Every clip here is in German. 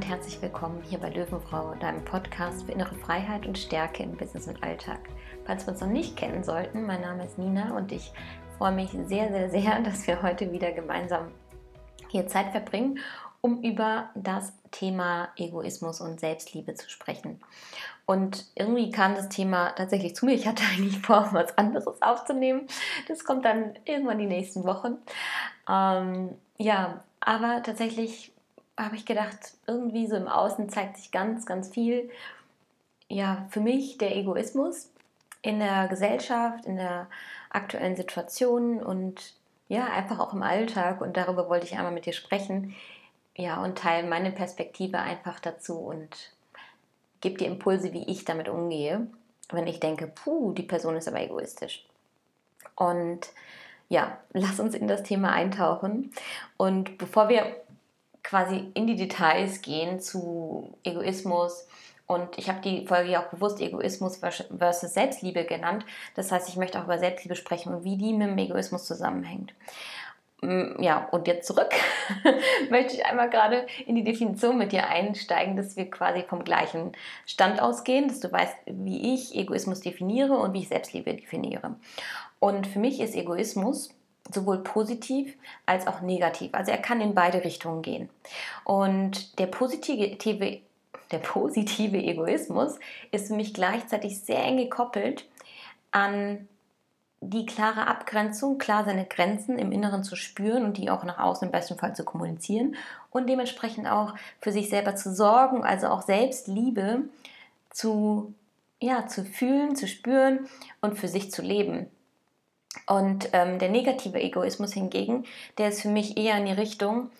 und herzlich willkommen hier bei Löwenfrau, deinem Podcast für innere Freiheit und Stärke im Business und Alltag. Falls wir uns noch nicht kennen sollten, mein Name ist Nina und ich freue mich sehr, sehr, sehr, dass wir heute wieder gemeinsam hier Zeit verbringen, um über das Thema Egoismus und Selbstliebe zu sprechen. Und irgendwie kam das Thema tatsächlich zu mir. Ich hatte eigentlich vor, was anderes aufzunehmen. Das kommt dann irgendwann die nächsten Wochen. Ähm, ja, aber tatsächlich habe ich gedacht, irgendwie so im Außen zeigt sich ganz, ganz viel. Ja, für mich der Egoismus in der Gesellschaft, in der aktuellen Situation und ja, einfach auch im Alltag. Und darüber wollte ich einmal mit dir sprechen. Ja, und teile meine Perspektive einfach dazu und gebe dir Impulse, wie ich damit umgehe, wenn ich denke, puh, die Person ist aber egoistisch. Und ja, lass uns in das Thema eintauchen. Und bevor wir quasi in die Details gehen zu Egoismus. Und ich habe die Folge ja auch bewusst Egoismus versus Selbstliebe genannt. Das heißt, ich möchte auch über Selbstliebe sprechen und wie die mit dem Egoismus zusammenhängt. Mm, ja, und jetzt zurück möchte ich einmal gerade in die Definition mit dir einsteigen, dass wir quasi vom gleichen Stand ausgehen, dass du weißt, wie ich Egoismus definiere und wie ich Selbstliebe definiere. Und für mich ist Egoismus sowohl positiv als auch negativ. Also er kann in beide Richtungen gehen. Und der positive, der positive Egoismus ist für mich gleichzeitig sehr eng gekoppelt an die klare Abgrenzung, klar seine Grenzen im Inneren zu spüren und die auch nach außen im besten Fall zu kommunizieren und dementsprechend auch für sich selber zu sorgen, also auch Selbstliebe zu, ja, zu fühlen, zu spüren und für sich zu leben. Und ähm, der negative Egoismus hingegen, der ist für mich eher in die Richtung,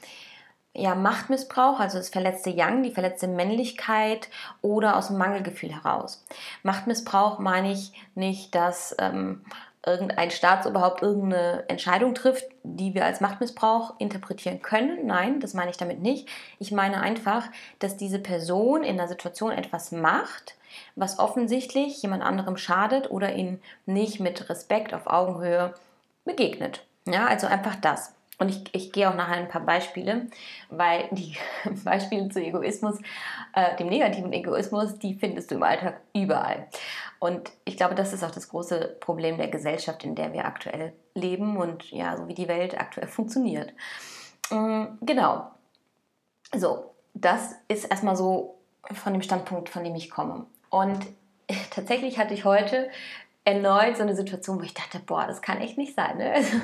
ja, Machtmissbrauch, also das verletzte Yang, die verletzte Männlichkeit oder aus dem Mangelgefühl heraus. Machtmissbrauch meine ich nicht, dass ähm, irgendein Staatsoberhaupt irgendeine Entscheidung trifft, die wir als Machtmissbrauch interpretieren können. Nein, das meine ich damit nicht. Ich meine einfach, dass diese Person in einer Situation etwas macht, was offensichtlich jemand anderem schadet oder ihn nicht mit Respekt auf Augenhöhe begegnet. Ja, also einfach das. Und ich, ich gehe auch nachher ein paar Beispiele, weil die Beispiele zu Egoismus, äh, dem negativen Egoismus, die findest du im Alltag überall. Und ich glaube, das ist auch das große Problem der Gesellschaft, in der wir aktuell leben und ja, so wie die Welt aktuell funktioniert. Ähm, genau. So, das ist erstmal so von dem Standpunkt, von dem ich komme. Und tatsächlich hatte ich heute erneut so eine Situation, wo ich dachte, boah, das kann echt nicht sein. Ne? Also,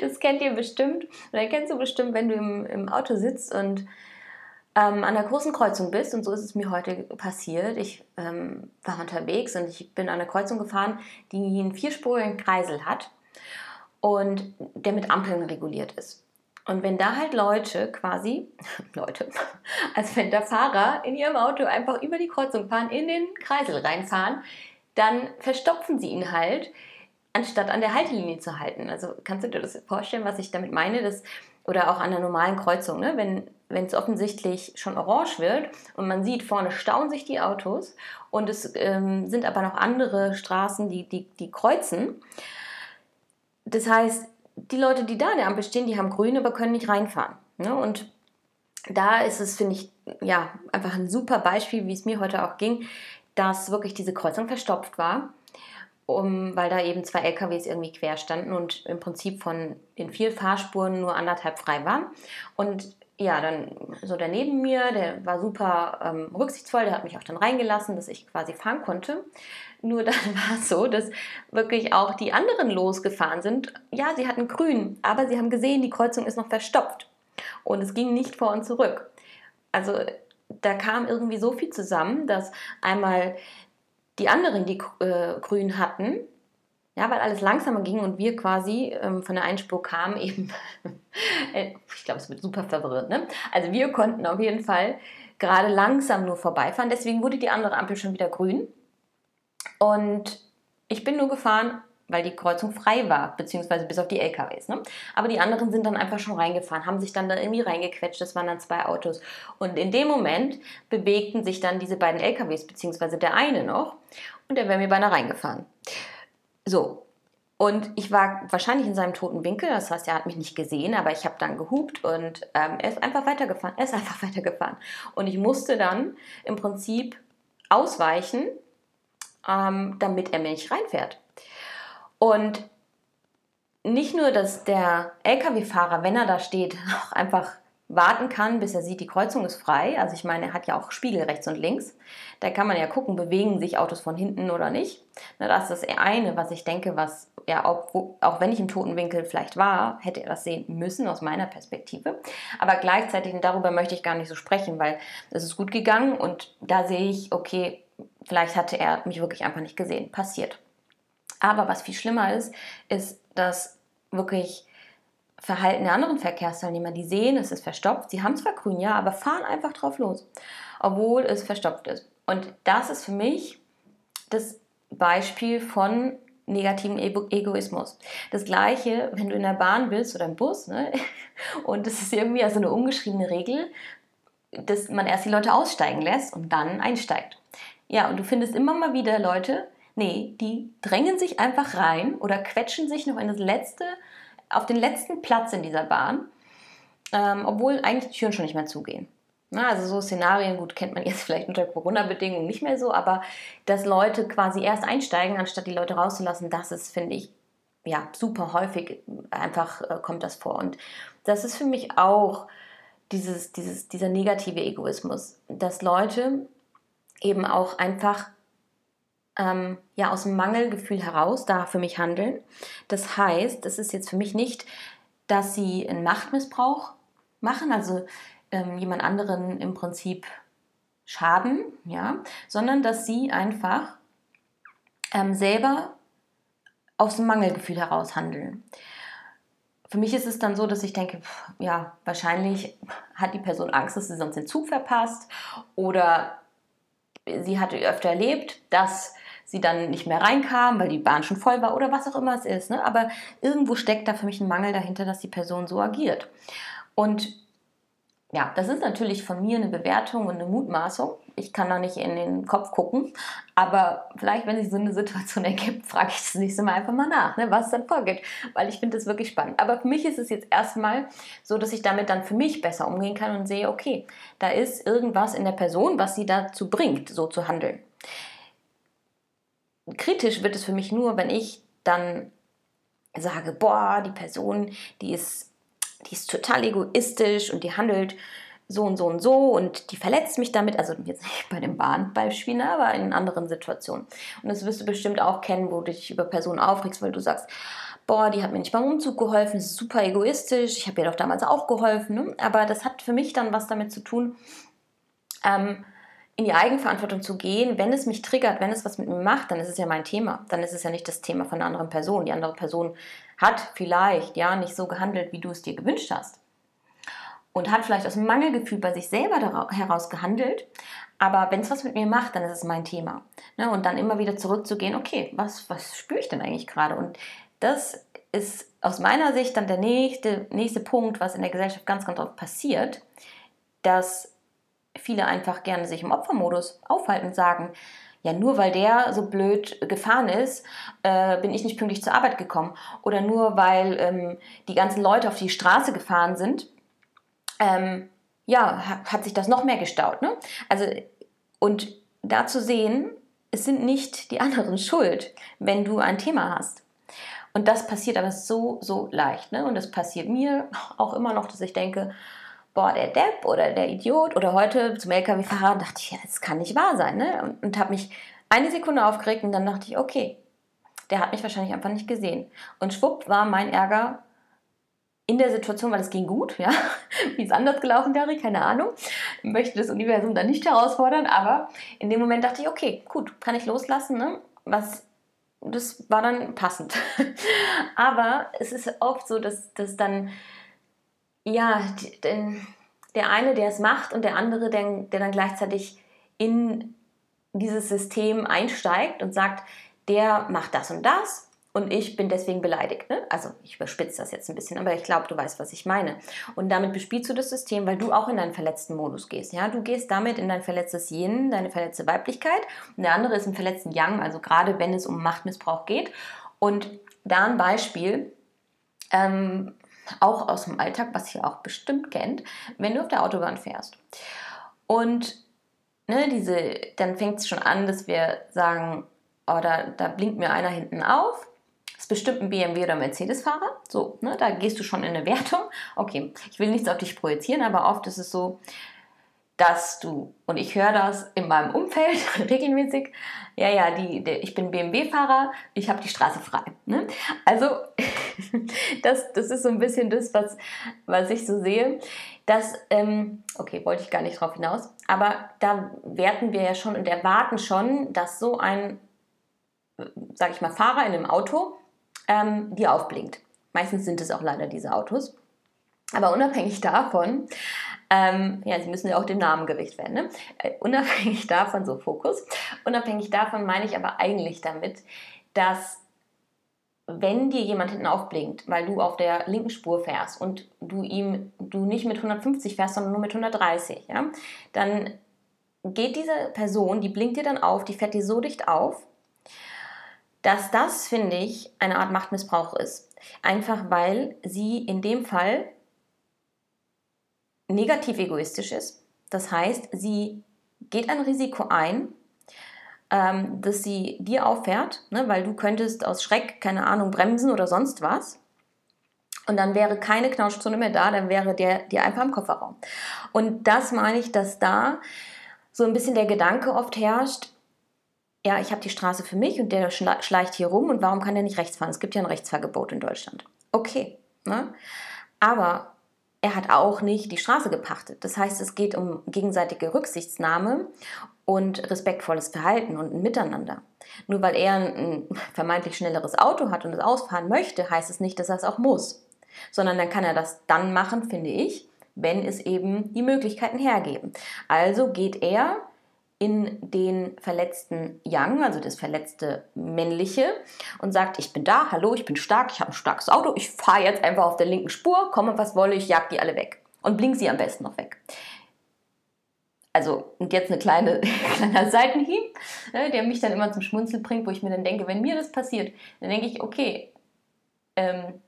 das kennt ihr bestimmt. Oder kennst du bestimmt, wenn du im, im Auto sitzt und ähm, an der großen Kreuzung bist. Und so ist es mir heute passiert. Ich ähm, war unterwegs und ich bin an einer Kreuzung gefahren, die einen vierspurigen Kreisel hat und der mit Ampeln reguliert ist. Und wenn da halt Leute quasi, Leute, also wenn da Fahrer in ihrem Auto einfach über die Kreuzung fahren, in den Kreisel reinfahren, dann verstopfen sie ihn halt, anstatt an der Haltelinie zu halten. Also kannst du dir das vorstellen, was ich damit meine? Dass, oder auch an der normalen Kreuzung, ne? wenn wenn es offensichtlich schon orange wird und man sieht, vorne stauen sich die Autos und es ähm, sind aber noch andere Straßen, die, die, die kreuzen. Das heißt, die Leute, die da an der Ampel stehen, die haben grün, aber können nicht reinfahren. Ne? Und da ist es, finde ich, ja, einfach ein super Beispiel, wie es mir heute auch ging, dass wirklich diese Kreuzung verstopft war, um, weil da eben zwei LKWs irgendwie quer standen und im Prinzip von den vier Fahrspuren nur anderthalb frei war. Und ja, dann so der neben mir, der war super ähm, rücksichtsvoll, der hat mich auch dann reingelassen, dass ich quasi fahren konnte. Nur dann war es so, dass wirklich auch die anderen losgefahren sind. Ja, sie hatten grün, aber sie haben gesehen, die Kreuzung ist noch verstopft. Und es ging nicht vor und zurück. Also da kam irgendwie so viel zusammen, dass einmal die anderen, die äh, grün hatten, ja, weil alles langsamer ging und wir quasi ähm, von der Einspur kamen, eben, äh, ich glaube, es wird super verwirrt, ne? Also wir konnten auf jeden Fall gerade langsam nur vorbeifahren, deswegen wurde die andere Ampel schon wieder grün. Und ich bin nur gefahren, weil die Kreuzung frei war, beziehungsweise bis auf die LKWs. Ne? Aber die anderen sind dann einfach schon reingefahren, haben sich dann da irgendwie reingequetscht, das waren dann zwei Autos. Und in dem Moment bewegten sich dann diese beiden LKWs, beziehungsweise der eine noch, und der wäre mir beinahe reingefahren. So, Und ich war wahrscheinlich in seinem toten Winkel, das heißt, er hat mich nicht gesehen, aber ich habe dann gehupt und ähm, er ist einfach weitergefahren. Er ist einfach weitergefahren. Und ich musste dann im Prinzip ausweichen, ähm, damit er mir nicht reinfährt. Und nicht nur, dass der Lkw-Fahrer, wenn er da steht, auch einfach warten kann, bis er sieht, die Kreuzung ist frei. Also ich meine, er hat ja auch Spiegel rechts und links. Da kann man ja gucken, bewegen sich Autos von hinten oder nicht. das ist das eine, was ich denke, was ja auch, auch wenn ich im toten Winkel vielleicht war, hätte er das sehen müssen aus meiner Perspektive. Aber gleichzeitig, und darüber möchte ich gar nicht so sprechen, weil es ist gut gegangen und da sehe ich, okay, vielleicht hatte er mich wirklich einfach nicht gesehen. Passiert. Aber was viel schlimmer ist, ist, dass wirklich Verhalten der anderen Verkehrsteilnehmer, die sehen, es ist verstopft, sie haben zwar grün, ja, aber fahren einfach drauf los, obwohl es verstopft ist. Und das ist für mich das Beispiel von negativen Egoismus. Das gleiche, wenn du in der Bahn bist oder im Bus, ne? und es ist irgendwie also eine ungeschriebene Regel, dass man erst die Leute aussteigen lässt und dann einsteigt. Ja, und du findest immer mal wieder Leute, nee, die drängen sich einfach rein oder quetschen sich noch in das letzte auf den letzten Platz in dieser Bahn, ähm, obwohl eigentlich die Türen schon nicht mehr zugehen. Na, also so Szenarien, gut, kennt man jetzt vielleicht unter Corona-Bedingungen nicht mehr so, aber dass Leute quasi erst einsteigen, anstatt die Leute rauszulassen, das ist, finde ich, ja, super häufig einfach äh, kommt das vor. Und das ist für mich auch dieses, dieses, dieser negative Egoismus, dass Leute eben auch einfach ähm, ja aus dem Mangelgefühl heraus da für mich handeln. Das heißt, das ist jetzt für mich nicht, dass sie einen Machtmissbrauch machen, also ähm, jemand anderen im Prinzip schaden, ja, sondern dass sie einfach ähm, selber aus dem Mangelgefühl heraus handeln. Für mich ist es dann so, dass ich denke, pff, ja, wahrscheinlich hat die Person Angst, dass sie sonst den Zug verpasst oder sie hatte öfter erlebt, dass sie dann nicht mehr reinkam, weil die Bahn schon voll war oder was auch immer es ist. Ne? Aber irgendwo steckt da für mich ein Mangel dahinter, dass die Person so agiert. Und ja, das ist natürlich von mir eine Bewertung und eine Mutmaßung. Ich kann da nicht in den Kopf gucken. Aber vielleicht, wenn sich so eine Situation ergibt, frage ich das nächste Mal einfach mal nach, ne, was dann vorgeht. Weil ich finde das wirklich spannend. Aber für mich ist es jetzt erstmal so, dass ich damit dann für mich besser umgehen kann und sehe, okay, da ist irgendwas in der Person, was sie dazu bringt, so zu handeln kritisch wird es für mich nur, wenn ich dann sage, boah, die Person, die ist, die ist total egoistisch und die handelt so und so und so und die verletzt mich damit, also jetzt nicht bei dem Bahnbeispiel, ne, aber in anderen Situationen. Und das wirst du bestimmt auch kennen, wo du dich über Personen aufregst, weil du sagst, boah, die hat mir nicht beim Umzug geholfen, ist super egoistisch, ich habe ihr doch damals auch geholfen, ne? aber das hat für mich dann was damit zu tun, ähm, in die Eigenverantwortung zu gehen, wenn es mich triggert, wenn es was mit mir macht, dann ist es ja mein Thema. Dann ist es ja nicht das Thema von einer anderen Person. Die andere Person hat vielleicht ja nicht so gehandelt, wie du es dir gewünscht hast. Und hat vielleicht aus Mangelgefühl bei sich selber heraus gehandelt. Aber wenn es was mit mir macht, dann ist es mein Thema. Ne? Und dann immer wieder zurückzugehen, okay, was, was spüre ich denn eigentlich gerade? Und das ist aus meiner Sicht dann der nächste, nächste Punkt, was in der Gesellschaft ganz, ganz oft passiert, dass viele einfach gerne sich im Opfermodus aufhalten und sagen, ja, nur weil der so blöd gefahren ist, äh, bin ich nicht pünktlich zur Arbeit gekommen. Oder nur weil ähm, die ganzen Leute auf die Straße gefahren sind, ähm, ja, hat sich das noch mehr gestaut. Ne? Also, und da zu sehen, es sind nicht die anderen schuld, wenn du ein Thema hast. Und das passiert aber so, so leicht. Ne? Und das passiert mir auch immer noch, dass ich denke, boah, der Depp oder der Idiot oder heute zum LKW-Fahrer dachte ich, ja, das kann nicht wahr sein. Ne? Und, und habe mich eine Sekunde aufgeregt und dann dachte ich, okay, der hat mich wahrscheinlich einfach nicht gesehen. Und schwupp war mein Ärger in der Situation, weil es ging gut, ja, wie es anders gelaufen wäre, keine Ahnung. Ich möchte das Universum dann nicht herausfordern, aber in dem Moment dachte ich, okay, gut, kann ich loslassen, ne? Was, das war dann passend. aber es ist oft so, dass, dass dann ja, denn der eine, der es macht und der andere, der, der dann gleichzeitig in dieses System einsteigt und sagt, der macht das und das und ich bin deswegen beleidigt. Ne? Also ich überspitze das jetzt ein bisschen, aber ich glaube, du weißt, was ich meine. Und damit bespielst du das System, weil du auch in deinen verletzten Modus gehst. Ja? Du gehst damit in dein verletztes Yin, deine verletzte Weiblichkeit und der andere ist im verletzten Yang, also gerade wenn es um Machtmissbrauch geht. Und da ein Beispiel, ähm, auch aus dem Alltag, was ihr auch bestimmt kennt, wenn du auf der Autobahn fährst. Und ne, diese, dann fängt es schon an, dass wir sagen, oh, da, da blinkt mir einer hinten auf. Das ist bestimmt ein BMW oder Mercedes-Fahrer. So, ne, da gehst du schon in eine Wertung. Okay, ich will nichts auf dich projizieren, aber oft ist es so, dass du, und ich höre das in meinem Umfeld regelmäßig, ja, ja, die, die ich bin BMW-Fahrer, ich habe die Straße frei. Ne? Also, das, das ist so ein bisschen das, was, was ich so sehe. Dass, ähm, okay, wollte ich gar nicht drauf hinaus, aber da werten wir ja schon und erwarten schon, dass so ein, sag ich mal, Fahrer in einem Auto ähm, dir aufblinkt. Meistens sind es auch leider diese Autos. Aber unabhängig davon ähm, ja, sie müssen ja auch dem Namen gerecht werden. Ne? Äh, unabhängig davon, so Fokus, unabhängig davon meine ich aber eigentlich damit, dass wenn dir jemand hinten aufblinkt, weil du auf der linken Spur fährst und du ihm, du nicht mit 150 fährst, sondern nur mit 130, ja, dann geht diese Person, die blinkt dir dann auf, die fährt dir so dicht auf, dass das, finde ich, eine Art Machtmissbrauch ist. Einfach weil sie in dem Fall negativ egoistisch ist. Das heißt, sie geht ein Risiko ein, ähm, dass sie dir auffährt, ne, weil du könntest aus Schreck, keine Ahnung, bremsen oder sonst was. Und dann wäre keine Knautschzone mehr da, dann wäre der dir einfach im Kofferraum. Und das meine ich, dass da so ein bisschen der Gedanke oft herrscht, ja, ich habe die Straße für mich und der schleicht hier rum und warum kann der nicht rechts fahren? Es gibt ja ein Rechtsfahrgebot in Deutschland. Okay, ne? aber er hat auch nicht die Straße gepachtet. Das heißt, es geht um gegenseitige Rücksichtsnahme und respektvolles Verhalten und ein Miteinander. Nur weil er ein vermeintlich schnelleres Auto hat und es ausfahren möchte, heißt es nicht, dass er es auch muss. Sondern dann kann er das dann machen, finde ich, wenn es eben die Möglichkeiten hergeben. Also geht er in den verletzten Young, also das verletzte männliche, und sagt, ich bin da, hallo, ich bin stark, ich habe ein starkes Auto, ich fahre jetzt einfach auf der linken Spur, komme was wolle, ich jag die alle weg. Und blink sie am besten noch weg. Also, und jetzt eine kleine, kleiner Seitenhieb, ne, der mich dann immer zum Schmunzeln bringt, wo ich mir dann denke, wenn mir das passiert, dann denke ich, okay, ähm,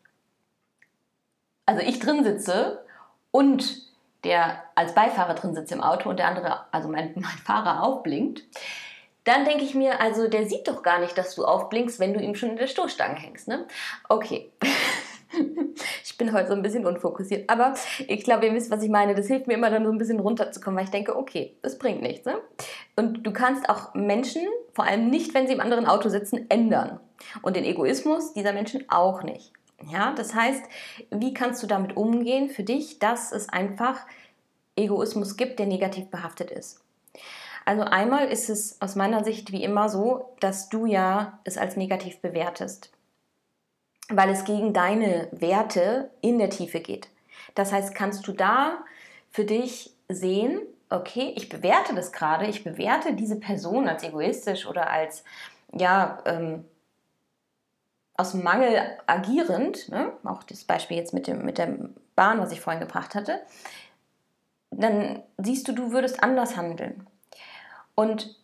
also ich drin sitze und der als Beifahrer drin sitzt im Auto und der andere, also mein, mein Fahrer, aufblinkt, dann denke ich mir, also der sieht doch gar nicht, dass du aufblinkst, wenn du ihm schon in der Stoßstange hängst. Ne? Okay. ich bin heute so ein bisschen unfokussiert, aber ich glaube, ihr wisst, was ich meine. Das hilft mir immer dann so ein bisschen runterzukommen, weil ich denke, okay, das bringt nichts. Ne? Und du kannst auch Menschen, vor allem nicht, wenn sie im anderen Auto sitzen, ändern. Und den Egoismus dieser Menschen auch nicht. Ja, das heißt, wie kannst du damit umgehen für dich, dass es einfach Egoismus gibt, der negativ behaftet ist? Also einmal ist es aus meiner Sicht wie immer so, dass du ja es als negativ bewertest, weil es gegen deine Werte in der Tiefe geht. Das heißt, kannst du da für dich sehen, okay, ich bewerte das gerade, ich bewerte diese Person als egoistisch oder als ja ähm, aus Mangel agierend, ne, auch das Beispiel jetzt mit, dem, mit der Bahn, was ich vorhin gebracht hatte, dann siehst du, du würdest anders handeln. Und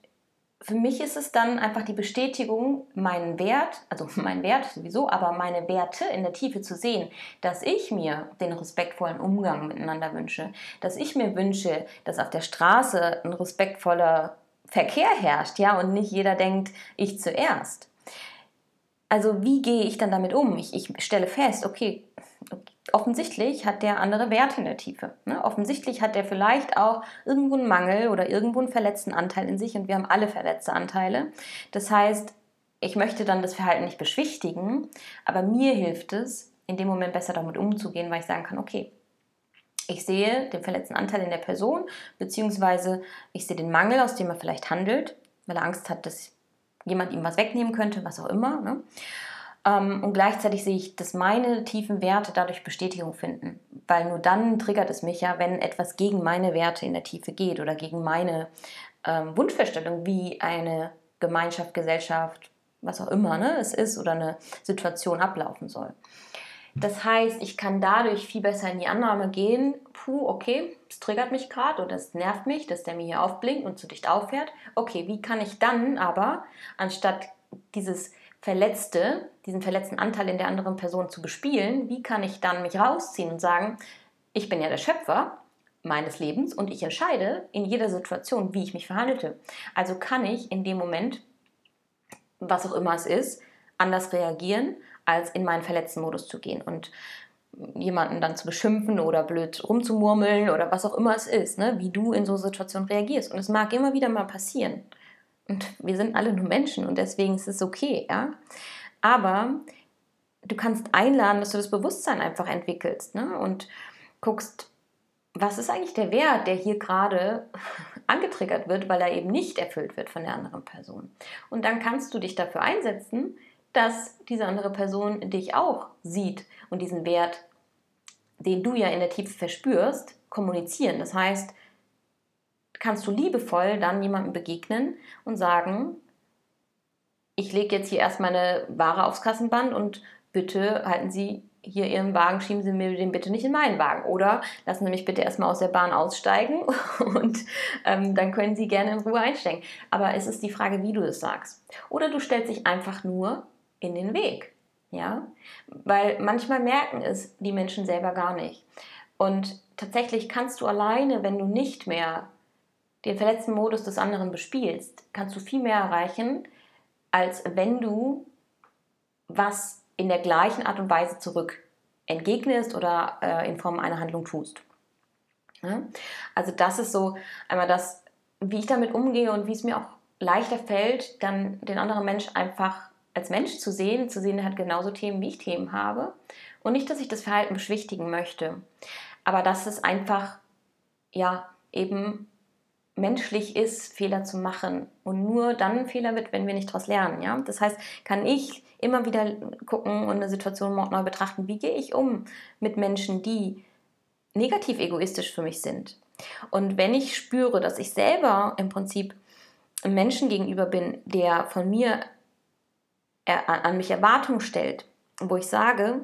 für mich ist es dann einfach die Bestätigung, meinen Wert, also meinen Wert sowieso, aber meine Werte in der Tiefe zu sehen, dass ich mir den respektvollen Umgang miteinander wünsche, dass ich mir wünsche, dass auf der Straße ein respektvoller Verkehr herrscht, ja, und nicht jeder denkt, ich zuerst also wie gehe ich dann damit um? Ich, ich stelle fest, okay, offensichtlich hat der andere Werte in der Tiefe. Ne? Offensichtlich hat der vielleicht auch irgendwo einen Mangel oder irgendwo einen verletzten Anteil in sich und wir haben alle verletzte Anteile. Das heißt, ich möchte dann das Verhalten nicht beschwichtigen, aber mir hilft es, in dem Moment besser damit umzugehen, weil ich sagen kann, okay, ich sehe den verletzten Anteil in der Person, beziehungsweise ich sehe den Mangel, aus dem er vielleicht handelt, weil er Angst hat, dass jemand ihm was wegnehmen könnte, was auch immer. Ne? Ähm, und gleichzeitig sehe ich, dass meine tiefen Werte dadurch Bestätigung finden. Weil nur dann triggert es mich ja, wenn etwas gegen meine Werte in der Tiefe geht oder gegen meine ähm, Wunschvorstellung, wie eine Gemeinschaft, Gesellschaft, was auch immer ne, es ist oder eine Situation ablaufen soll. Das heißt, ich kann dadurch viel besser in die Annahme gehen, puh, okay, es triggert mich gerade oder es nervt mich, dass der mir hier aufblinkt und zu dicht auffährt. Okay, wie kann ich dann aber, anstatt dieses Verletzte, diesen verletzten Anteil in der anderen Person zu bespielen, wie kann ich dann mich rausziehen und sagen, ich bin ja der Schöpfer meines Lebens und ich entscheide in jeder Situation, wie ich mich verhandelte. Also kann ich in dem Moment, was auch immer es ist, anders reagieren, als in meinen verletzten Modus zu gehen und jemanden dann zu beschimpfen oder blöd rumzumurmeln oder was auch immer es ist, ne? wie du in so Situationen reagierst. Und es mag immer wieder mal passieren. Und wir sind alle nur Menschen und deswegen ist es okay, ja. Aber du kannst einladen, dass du das Bewusstsein einfach entwickelst ne? und guckst, was ist eigentlich der Wert, der hier gerade angetriggert wird, weil er eben nicht erfüllt wird von der anderen Person. Und dann kannst du dich dafür einsetzen, dass diese andere Person dich auch sieht und diesen Wert, den du ja in der Tiefe verspürst, kommunizieren. Das heißt, kannst du liebevoll dann jemandem begegnen und sagen, ich lege jetzt hier erst meine Ware aufs Kassenband und bitte halten Sie hier Ihren Wagen, schieben Sie mir den bitte nicht in meinen Wagen. Oder lassen Sie mich bitte erstmal aus der Bahn aussteigen und ähm, dann können Sie gerne in Ruhe einsteigen. Aber es ist die Frage, wie du es sagst. Oder du stellst dich einfach nur in den Weg. Ja? Weil manchmal merken es die Menschen selber gar nicht. Und tatsächlich kannst du alleine, wenn du nicht mehr den verletzten Modus des anderen bespielst, kannst du viel mehr erreichen, als wenn du was in der gleichen Art und Weise zurück entgegnest oder äh, in Form einer Handlung tust. Ja? Also das ist so einmal das, wie ich damit umgehe und wie es mir auch leichter fällt, dann den anderen Mensch einfach als Mensch zu sehen, zu sehen, er hat genauso Themen, wie ich Themen habe. Und nicht, dass ich das Verhalten beschwichtigen möchte, aber dass es einfach, ja, eben menschlich ist, Fehler zu machen und nur dann Fehler wird, wenn wir nicht daraus lernen. Ja? Das heißt, kann ich immer wieder gucken und eine Situation neu betrachten, wie gehe ich um mit Menschen, die negativ egoistisch für mich sind. Und wenn ich spüre, dass ich selber im Prinzip einem Menschen gegenüber bin, der von mir an mich Erwartungen stellt, wo ich sage,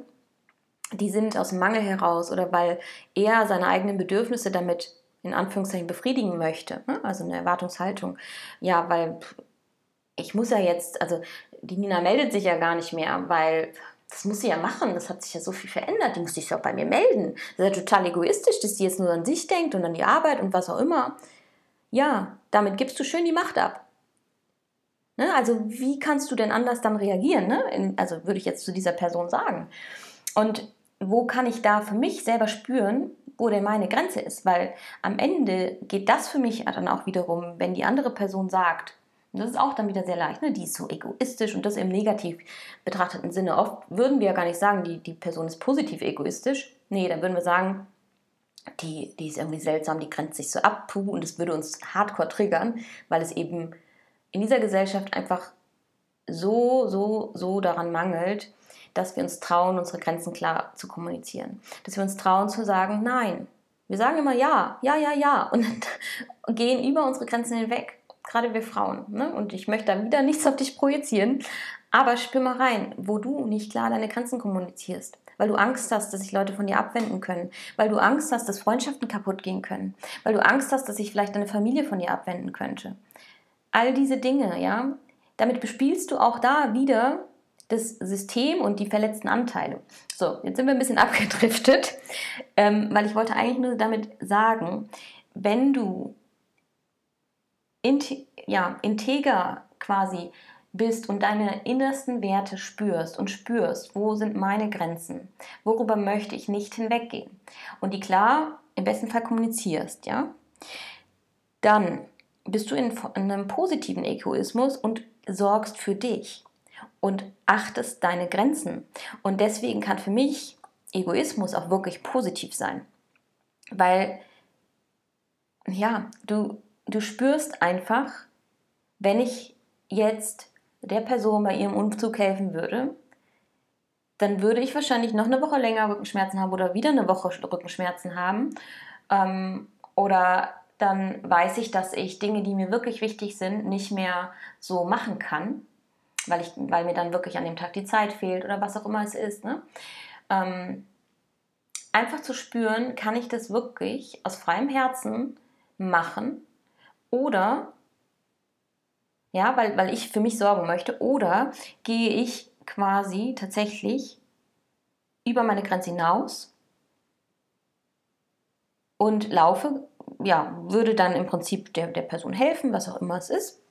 die sind aus Mangel heraus oder weil er seine eigenen Bedürfnisse damit in Anführungszeichen befriedigen möchte. Ne? Also eine Erwartungshaltung. Ja, weil ich muss ja jetzt, also die Nina meldet sich ja gar nicht mehr, weil das muss sie ja machen. Das hat sich ja so viel verändert. Die muss sich ja auch bei mir melden. Das ist ja total egoistisch, dass sie jetzt nur an sich denkt und an die Arbeit und was auch immer. Ja, damit gibst du schön die Macht ab. Ne? Also wie kannst du denn anders dann reagieren? Ne? In, also würde ich jetzt zu dieser Person sagen. Und wo kann ich da für mich selber spüren, wo denn meine Grenze ist? Weil am Ende geht das für mich dann auch wiederum, wenn die andere Person sagt, und das ist auch dann wieder sehr leicht, ne? die ist so egoistisch und das im negativ betrachteten Sinne. Oft würden wir ja gar nicht sagen, die, die Person ist positiv egoistisch. Nee, dann würden wir sagen, die, die ist irgendwie seltsam, die grenzt sich so ab, puh, und das würde uns hardcore triggern, weil es eben in dieser Gesellschaft einfach so, so, so daran mangelt, dass wir uns trauen, unsere Grenzen klar zu kommunizieren. Dass wir uns trauen zu sagen, nein. Wir sagen immer ja, ja, ja, ja und gehen über unsere Grenzen hinweg. Gerade wir Frauen. Ne? Und ich möchte da wieder nichts auf dich projizieren. Aber spür mal rein, wo du nicht klar deine Grenzen kommunizierst. Weil du Angst hast, dass sich Leute von dir abwenden können. Weil du Angst hast, dass Freundschaften kaputt gehen können. Weil du Angst hast, dass sich vielleicht deine Familie von dir abwenden könnte. All diese Dinge, ja, damit bespielst du auch da wieder das System und die verletzten Anteile. So, jetzt sind wir ein bisschen abgedriftet, ähm, weil ich wollte eigentlich nur damit sagen, wenn du inte ja, integer quasi bist und deine innersten Werte spürst und spürst, wo sind meine Grenzen, worüber möchte ich nicht hinweggehen und die klar im besten Fall kommunizierst, ja, dann bist du in, einem positiven Egoismus und sorgst für dich und achtest deine Grenzen. Und deswegen kann für mich Egoismus auch wirklich positiv sein. Weil, ja, du, du spürst einfach, wenn ich jetzt der Person bei ihrem Umzug helfen würde, dann würde ich wahrscheinlich noch eine Woche länger Rückenschmerzen haben oder wieder eine Woche Rückenschmerzen haben. Ähm, oder dann weiß ich, dass ich Dinge, die mir wirklich wichtig sind, nicht mehr so machen kann, weil, ich, weil mir dann wirklich an dem Tag die Zeit fehlt oder was auch immer es ist. Ne? Ähm, einfach zu spüren, kann ich das wirklich aus freiem Herzen machen oder ja, weil, weil ich für mich sorgen möchte, oder gehe ich quasi tatsächlich über meine Grenze hinaus und laufe, ja, würde dann im Prinzip der, der Person helfen, was auch immer es ist,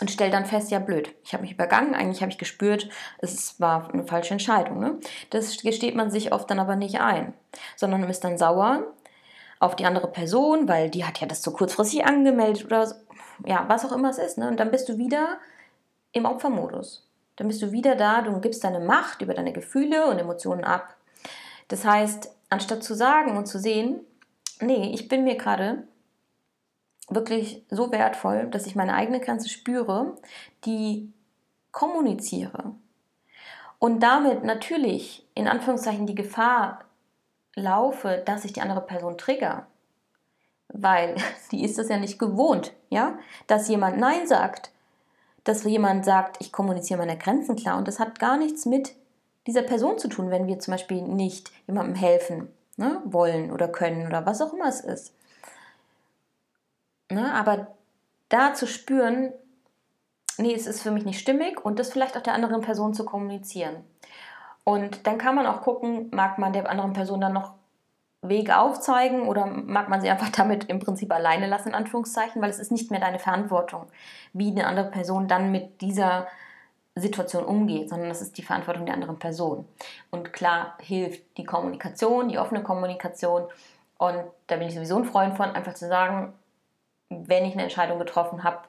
und stelle dann fest, ja blöd, ich habe mich übergangen, eigentlich habe ich gespürt, es war eine falsche Entscheidung. Ne? Das gesteht man sich oft dann aber nicht ein, sondern ist dann sauer auf die andere Person, weil die hat ja das so kurzfristig angemeldet oder so, ja, was auch immer es ist. Ne? Und dann bist du wieder im Opfermodus. Dann bist du wieder da, du gibst deine Macht über deine Gefühle und Emotionen ab. Das heißt, anstatt zu sagen und zu sehen, nee, ich bin mir gerade wirklich so wertvoll, dass ich meine eigene Grenze spüre, die kommuniziere. Und damit natürlich in Anführungszeichen die Gefahr laufe, dass ich die andere Person trigger, weil die ist es ja nicht gewohnt, ja, dass jemand Nein sagt, dass jemand sagt, ich kommuniziere meine Grenzen klar. Und das hat gar nichts mit dieser Person zu tun, wenn wir zum Beispiel nicht jemandem helfen ne, wollen oder können oder was auch immer es ist. Ne? Aber da zu spüren, nee, es ist für mich nicht stimmig und das vielleicht auch der anderen Person zu kommunizieren. Und dann kann man auch gucken, mag man der anderen Person dann noch Wege aufzeigen oder mag man sie einfach damit im Prinzip alleine lassen, in Anführungszeichen, weil es ist nicht mehr deine Verantwortung, wie eine andere Person dann mit dieser Situation umgeht, sondern das ist die Verantwortung der anderen Person. Und klar hilft die Kommunikation, die offene Kommunikation. Und da bin ich sowieso ein Freund von, einfach zu sagen, wenn ich eine Entscheidung getroffen habe,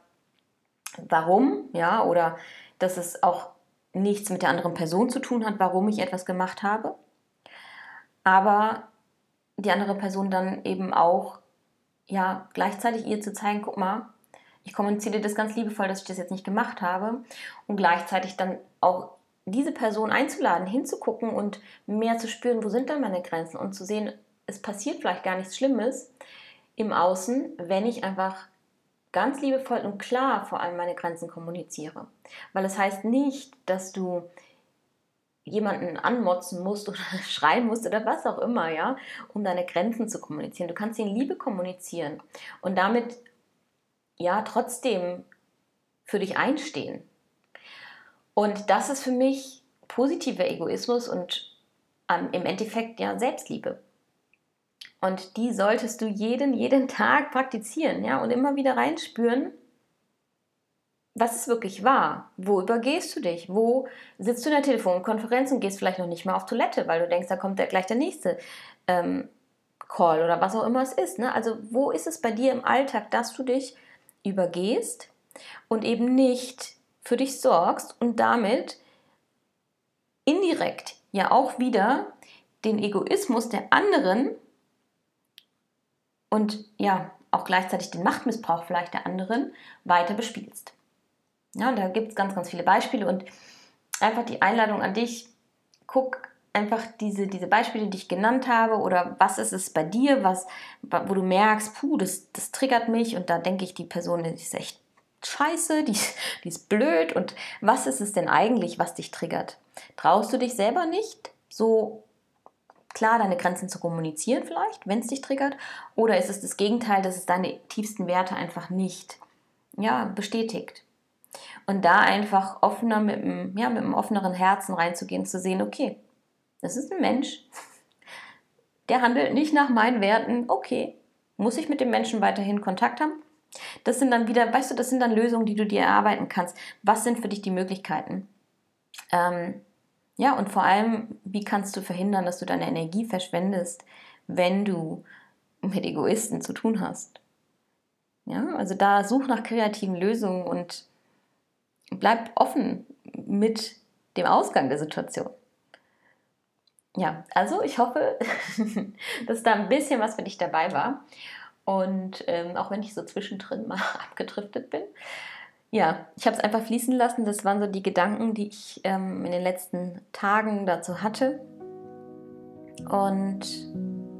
warum, ja, oder dass es auch nichts mit der anderen Person zu tun hat, warum ich etwas gemacht habe. Aber die andere Person dann eben auch, ja, gleichzeitig ihr zu zeigen, guck mal, ich kommuniziere das ganz liebevoll, dass ich das jetzt nicht gemacht habe und gleichzeitig dann auch diese Person einzuladen, hinzugucken und mehr zu spüren, wo sind dann meine Grenzen und zu sehen, es passiert vielleicht gar nichts Schlimmes, im Außen, wenn ich einfach ganz liebevoll und klar vor allem meine Grenzen kommuniziere. Weil es heißt nicht, dass du jemanden anmotzen musst oder schreien musst oder was auch immer, ja, um deine Grenzen zu kommunizieren. Du kannst in Liebe kommunizieren und damit ja trotzdem für dich einstehen. Und das ist für mich positiver Egoismus und ähm, im Endeffekt ja Selbstliebe. Und die solltest du jeden, jeden Tag praktizieren, ja, und immer wieder reinspüren, was ist wirklich wahr? Wo übergehst du dich? Wo sitzt du in der Telefonkonferenz und gehst vielleicht noch nicht mal auf Toilette, weil du denkst, da kommt ja gleich der nächste ähm, Call oder was auch immer es ist. Ne? Also wo ist es bei dir im Alltag, dass du dich übergehst und eben nicht für dich sorgst und damit indirekt ja auch wieder den Egoismus der anderen und ja, auch gleichzeitig den Machtmissbrauch vielleicht der anderen weiter bespielst. Ja, und da gibt es ganz, ganz viele Beispiele und einfach die Einladung an dich, guck einfach diese, diese Beispiele, die ich genannt habe oder was ist es bei dir, was, wo du merkst, puh, das, das triggert mich und da denke ich, die Person die ist echt scheiße, die, die ist blöd und was ist es denn eigentlich, was dich triggert? Traust du dich selber nicht, so klar deine Grenzen zu kommunizieren vielleicht, wenn es dich triggert? Oder ist es das Gegenteil, dass es deine tiefsten Werte einfach nicht ja, bestätigt? Und da einfach offener mit einem, ja, mit einem offeneren Herzen reinzugehen, zu sehen, okay, das ist ein Mensch, der handelt nicht nach meinen Werten, okay, muss ich mit dem Menschen weiterhin Kontakt haben? Das sind dann wieder, weißt du, das sind dann Lösungen, die du dir erarbeiten kannst. Was sind für dich die Möglichkeiten? Ähm, ja, und vor allem, wie kannst du verhindern, dass du deine Energie verschwendest, wenn du mit Egoisten zu tun hast? Ja, also da such nach kreativen Lösungen und bleib offen mit dem Ausgang der Situation. Ja, also ich hoffe, dass da ein bisschen was für dich dabei war. Und ähm, auch wenn ich so zwischendrin mal abgedriftet bin, ja, ich habe es einfach fließen lassen. Das waren so die Gedanken, die ich ähm, in den letzten Tagen dazu hatte. Und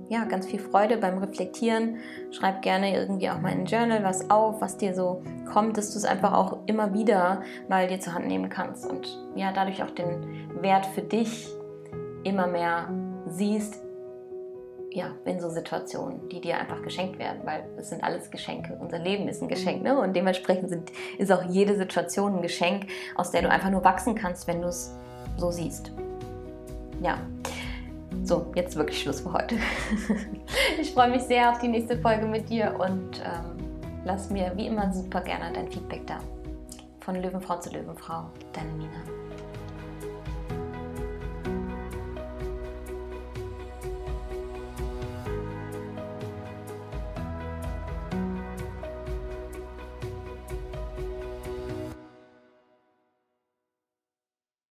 ja, ganz viel Freude beim Reflektieren. Schreib gerne irgendwie auch mal in Journal was auf, was dir so kommt, dass du es einfach auch immer wieder mal dir zur Hand nehmen kannst und ja, dadurch auch den Wert für dich immer mehr siehst, ja, in so Situationen, die dir einfach geschenkt werden, weil es sind alles Geschenke. Unser Leben ist ein Geschenk, ne? Und dementsprechend sind, ist auch jede Situation ein Geschenk, aus der du einfach nur wachsen kannst, wenn du es so siehst. Ja. So, jetzt wirklich Schluss für heute. ich freue mich sehr auf die nächste Folge mit dir und ähm, lass mir wie immer super gerne dein Feedback da. Von Löwenfrau zu Löwenfrau, deine Nina.